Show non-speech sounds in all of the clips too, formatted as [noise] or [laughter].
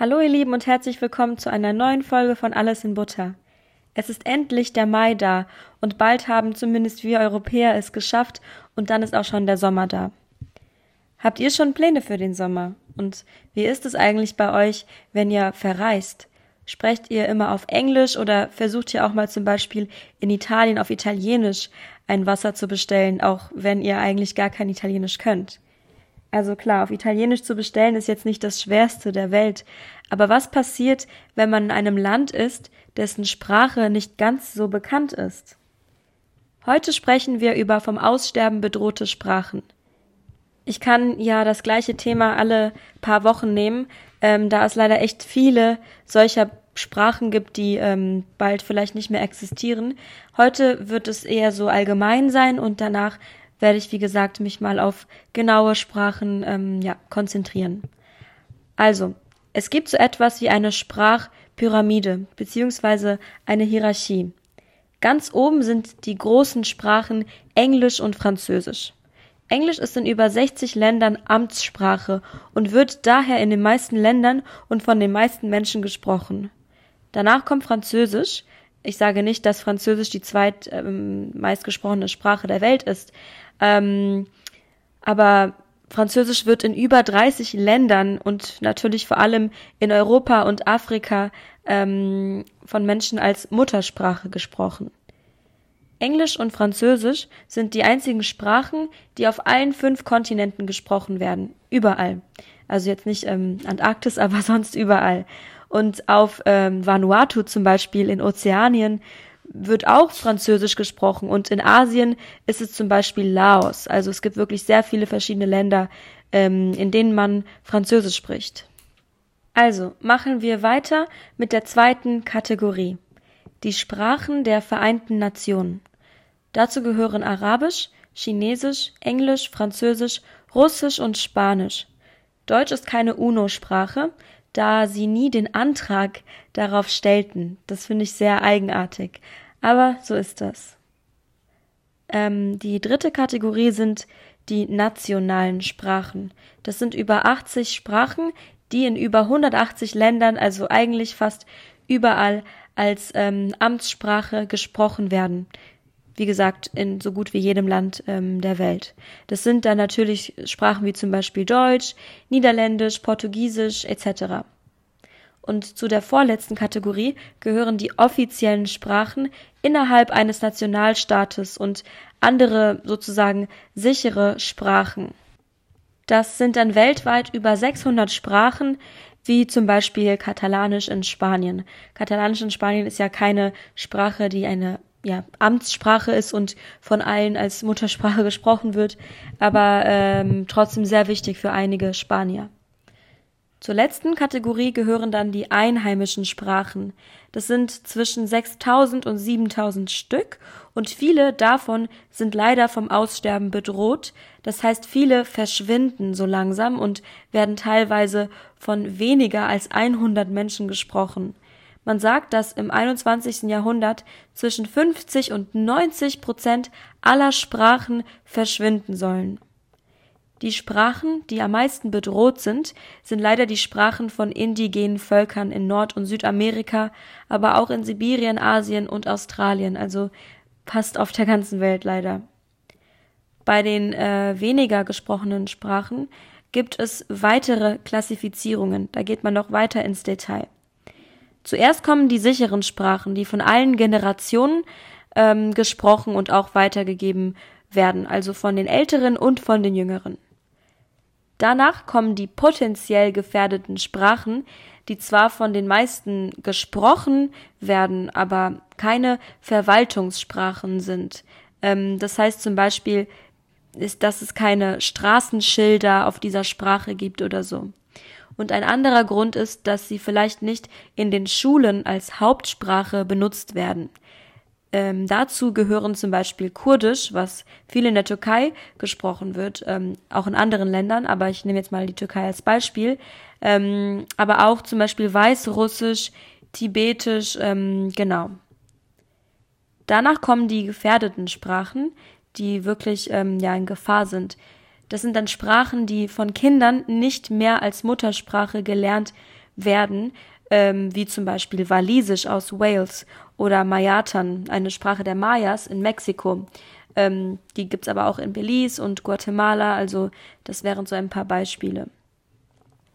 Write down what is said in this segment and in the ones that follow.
Hallo ihr Lieben und herzlich willkommen zu einer neuen Folge von Alles in Butter. Es ist endlich der Mai da und bald haben zumindest wir Europäer es geschafft und dann ist auch schon der Sommer da. Habt ihr schon Pläne für den Sommer? Und wie ist es eigentlich bei euch, wenn ihr verreist? Sprecht ihr immer auf Englisch oder versucht ihr auch mal zum Beispiel in Italien auf Italienisch ein Wasser zu bestellen, auch wenn ihr eigentlich gar kein Italienisch könnt? Also klar, auf Italienisch zu bestellen ist jetzt nicht das Schwerste der Welt. Aber was passiert, wenn man in einem Land ist, dessen Sprache nicht ganz so bekannt ist? Heute sprechen wir über vom Aussterben bedrohte Sprachen. Ich kann ja das gleiche Thema alle paar Wochen nehmen, ähm, da es leider echt viele solcher Sprachen gibt, die ähm, bald vielleicht nicht mehr existieren. Heute wird es eher so allgemein sein und danach werde ich, wie gesagt, mich mal auf genaue Sprachen ähm, ja, konzentrieren. Also, es gibt so etwas wie eine Sprachpyramide beziehungsweise eine Hierarchie. Ganz oben sind die großen Sprachen Englisch und Französisch. Englisch ist in über 60 Ländern Amtssprache und wird daher in den meisten Ländern und von den meisten Menschen gesprochen. Danach kommt Französisch. Ich sage nicht, dass Französisch die zweit ähm, meistgesprochene Sprache der Welt ist, ähm, aber Französisch wird in über 30 Ländern und natürlich vor allem in Europa und Afrika ähm, von Menschen als Muttersprache gesprochen. Englisch und Französisch sind die einzigen Sprachen, die auf allen fünf Kontinenten gesprochen werden. Überall. Also jetzt nicht ähm, Antarktis, [laughs] aber sonst überall. Und auf ähm, Vanuatu zum Beispiel in Ozeanien wird auch Französisch gesprochen und in Asien ist es zum Beispiel Laos. Also es gibt wirklich sehr viele verschiedene Länder, ähm, in denen man Französisch spricht. Also machen wir weiter mit der zweiten Kategorie. Die Sprachen der Vereinten Nationen. Dazu gehören Arabisch, Chinesisch, Englisch, Französisch, Russisch und Spanisch. Deutsch ist keine UNO-Sprache, da sie nie den Antrag darauf stellten. Das finde ich sehr eigenartig. Aber so ist das. Ähm, die dritte Kategorie sind die nationalen Sprachen. Das sind über 80 Sprachen, die in über 180 Ländern, also eigentlich fast überall, als ähm, Amtssprache gesprochen werden. Wie gesagt, in so gut wie jedem Land ähm, der Welt. Das sind dann natürlich Sprachen wie zum Beispiel Deutsch, Niederländisch, Portugiesisch etc. Und zu der vorletzten Kategorie gehören die offiziellen Sprachen innerhalb eines Nationalstaates und andere sozusagen sichere Sprachen. Das sind dann weltweit über 600 Sprachen, wie zum Beispiel Katalanisch in Spanien. Katalanisch in Spanien ist ja keine Sprache, die eine ja, Amtssprache ist und von allen als Muttersprache [laughs] gesprochen wird, aber ähm, trotzdem sehr wichtig für einige Spanier. Zur letzten Kategorie gehören dann die einheimischen Sprachen. Das sind zwischen 6000 und 7000 Stück und viele davon sind leider vom Aussterben bedroht. Das heißt, viele verschwinden so langsam und werden teilweise von weniger als 100 Menschen gesprochen. Man sagt, dass im 21. Jahrhundert zwischen 50 und 90 Prozent aller Sprachen verschwinden sollen. Die Sprachen, die am meisten bedroht sind, sind leider die Sprachen von indigenen Völkern in Nord- und Südamerika, aber auch in Sibirien, Asien und Australien, also fast auf der ganzen Welt leider. Bei den äh, weniger gesprochenen Sprachen gibt es weitere Klassifizierungen, da geht man noch weiter ins Detail. Zuerst kommen die sicheren Sprachen, die von allen Generationen ähm, gesprochen und auch weitergegeben werden, also von den Älteren und von den Jüngeren. Danach kommen die potenziell gefährdeten Sprachen, die zwar von den meisten gesprochen werden, aber keine Verwaltungssprachen sind. Ähm, das heißt zum Beispiel, ist, dass es keine Straßenschilder auf dieser Sprache gibt oder so. Und ein anderer Grund ist, dass sie vielleicht nicht in den Schulen als Hauptsprache benutzt werden. Ähm, dazu gehören zum Beispiel Kurdisch, was viel in der Türkei gesprochen wird, ähm, auch in anderen Ländern, aber ich nehme jetzt mal die Türkei als Beispiel, ähm, aber auch zum Beispiel Weißrussisch, Tibetisch, ähm, genau. Danach kommen die gefährdeten Sprachen, die wirklich ähm, ja in Gefahr sind. Das sind dann Sprachen, die von Kindern nicht mehr als Muttersprache gelernt werden, ähm, wie zum Beispiel Walisisch aus Wales oder Mayatan, eine Sprache der Mayas in Mexiko. Ähm, die gibt's aber auch in Belize und Guatemala, also das wären so ein paar Beispiele.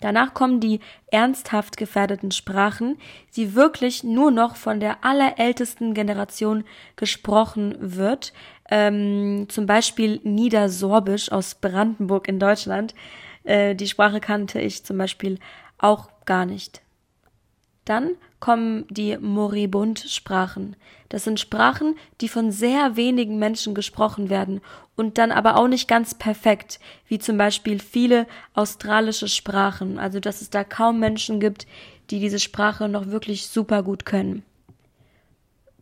Danach kommen die ernsthaft gefährdeten Sprachen, die wirklich nur noch von der allerältesten Generation gesprochen wird. Ähm, zum Beispiel Niedersorbisch aus Brandenburg in Deutschland. Äh, die Sprache kannte ich zum Beispiel auch gar nicht. Dann kommen die Moribund-Sprachen. Das sind Sprachen, die von sehr wenigen Menschen gesprochen werden und dann aber auch nicht ganz perfekt, wie zum Beispiel viele australische Sprachen, also dass es da kaum Menschen gibt, die diese Sprache noch wirklich super gut können.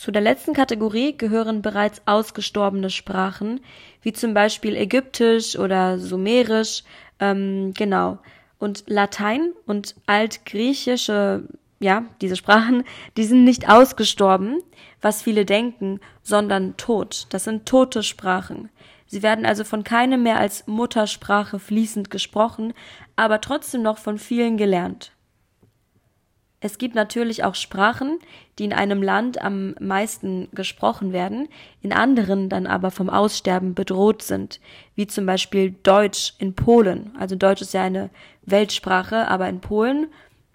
Zu der letzten Kategorie gehören bereits ausgestorbene Sprachen, wie zum Beispiel Ägyptisch oder Sumerisch, ähm, genau. Und Latein und Altgriechische ja, diese Sprachen, die sind nicht ausgestorben, was viele denken, sondern tot. Das sind tote Sprachen. Sie werden also von keinem mehr als Muttersprache fließend gesprochen, aber trotzdem noch von vielen gelernt. Es gibt natürlich auch Sprachen, die in einem Land am meisten gesprochen werden, in anderen dann aber vom Aussterben bedroht sind, wie zum Beispiel Deutsch in Polen. Also Deutsch ist ja eine Weltsprache, aber in Polen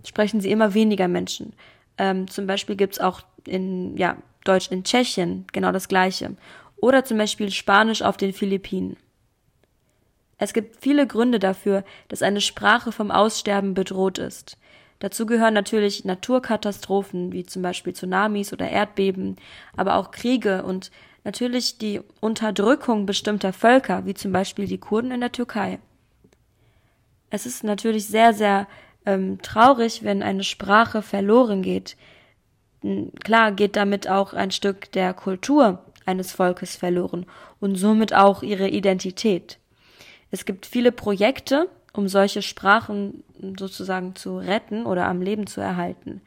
sprechen sie immer weniger Menschen. Ähm, zum Beispiel gibt's auch in ja, Deutsch in Tschechien genau das gleiche. Oder zum Beispiel Spanisch auf den Philippinen. Es gibt viele Gründe dafür, dass eine Sprache vom Aussterben bedroht ist. Dazu gehören natürlich Naturkatastrophen wie zum Beispiel Tsunamis oder Erdbeben, aber auch Kriege und natürlich die Unterdrückung bestimmter Völker, wie zum Beispiel die Kurden in der Türkei. Es ist natürlich sehr, sehr ähm, traurig, wenn eine Sprache verloren geht. Klar geht damit auch ein Stück der Kultur eines Volkes verloren und somit auch ihre Identität. Es gibt viele Projekte, um solche Sprachen sozusagen zu retten oder am Leben zu erhalten.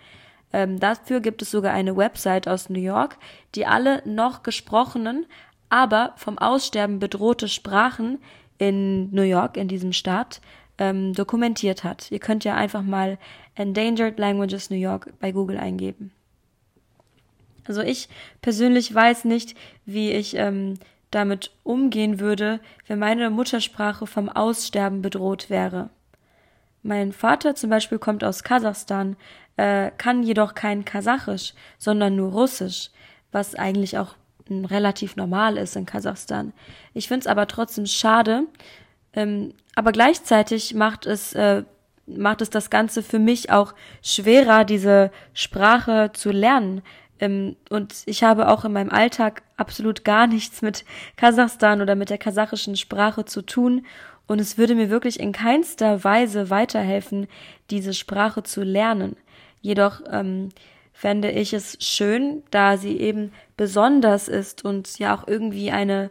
Ähm, dafür gibt es sogar eine Website aus New York, die alle noch gesprochenen, aber vom Aussterben bedrohte Sprachen in New York, in diesem Staat, ähm, dokumentiert hat. Ihr könnt ja einfach mal Endangered Languages New York bei Google eingeben. Also ich persönlich weiß nicht, wie ich ähm, damit umgehen würde, wenn meine Muttersprache vom Aussterben bedroht wäre. Mein Vater zum Beispiel kommt aus Kasachstan, äh, kann jedoch kein Kasachisch, sondern nur Russisch, was eigentlich auch relativ normal ist in Kasachstan. Ich finde es aber trotzdem schade, ähm, aber gleichzeitig macht es, äh, macht es das Ganze für mich auch schwerer, diese Sprache zu lernen. Ähm, und ich habe auch in meinem Alltag absolut gar nichts mit Kasachstan oder mit der kasachischen Sprache zu tun. Und es würde mir wirklich in keinster Weise weiterhelfen, diese Sprache zu lernen. Jedoch ähm, fände ich es schön, da sie eben besonders ist und ja auch irgendwie eine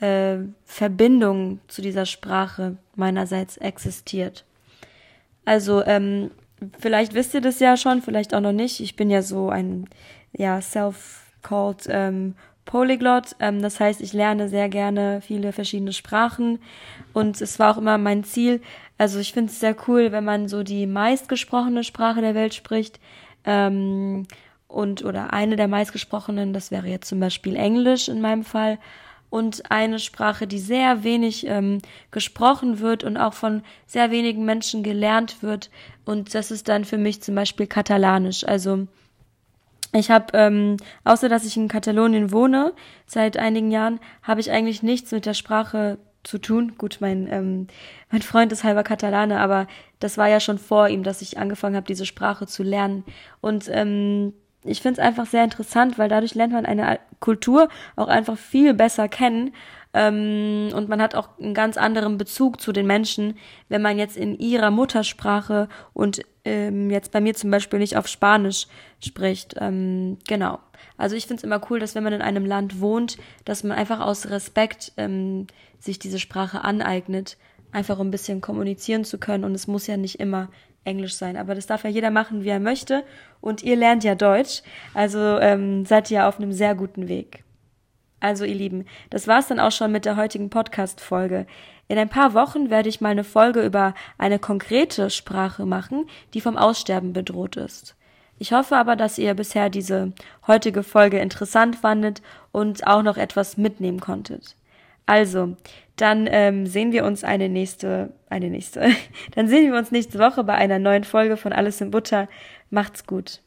äh, Verbindung zu dieser Sprache meinerseits existiert. Also ähm, vielleicht wisst ihr das ja schon, vielleicht auch noch nicht. Ich bin ja so ein ja self-called ähm, Polyglot. Ähm, das heißt, ich lerne sehr gerne viele verschiedene Sprachen und es war auch immer mein Ziel. Also ich finde es sehr cool, wenn man so die meistgesprochene Sprache der Welt spricht. Ähm, und oder eine der meistgesprochenen, das wäre jetzt zum Beispiel Englisch in meinem Fall und eine Sprache, die sehr wenig ähm, gesprochen wird und auch von sehr wenigen Menschen gelernt wird. Und das ist dann für mich zum Beispiel Katalanisch. Also ich habe, ähm, außer dass ich in Katalonien wohne, seit einigen Jahren, habe ich eigentlich nichts mit der Sprache zu tun. Gut, mein, ähm, mein Freund ist halber Katalane, aber das war ja schon vor ihm, dass ich angefangen habe, diese Sprache zu lernen. Und ähm, ich finde es einfach sehr interessant, weil dadurch lernt man eine Kultur auch einfach viel besser kennen. Ähm, und man hat auch einen ganz anderen Bezug zu den Menschen, wenn man jetzt in ihrer Muttersprache und ähm, jetzt bei mir zum Beispiel nicht auf Spanisch spricht. Ähm, genau. Also ich finde es immer cool, dass wenn man in einem Land wohnt, dass man einfach aus Respekt ähm, sich diese Sprache aneignet, einfach um ein bisschen kommunizieren zu können. Und es muss ja nicht immer Englisch sein. Aber das darf ja jeder machen, wie er möchte. Und ihr lernt ja Deutsch. Also ähm, seid ihr auf einem sehr guten Weg. Also ihr Lieben, das war's dann auch schon mit der heutigen Podcast-Folge. In ein paar Wochen werde ich mal eine Folge über eine konkrete Sprache machen, die vom Aussterben bedroht ist. Ich hoffe aber, dass ihr bisher diese heutige Folge interessant fandet und auch noch etwas mitnehmen konntet. Also, dann ähm, sehen wir uns eine nächste, eine nächste. [laughs] dann sehen wir uns nächste Woche bei einer neuen Folge von Alles in Butter. Macht's gut.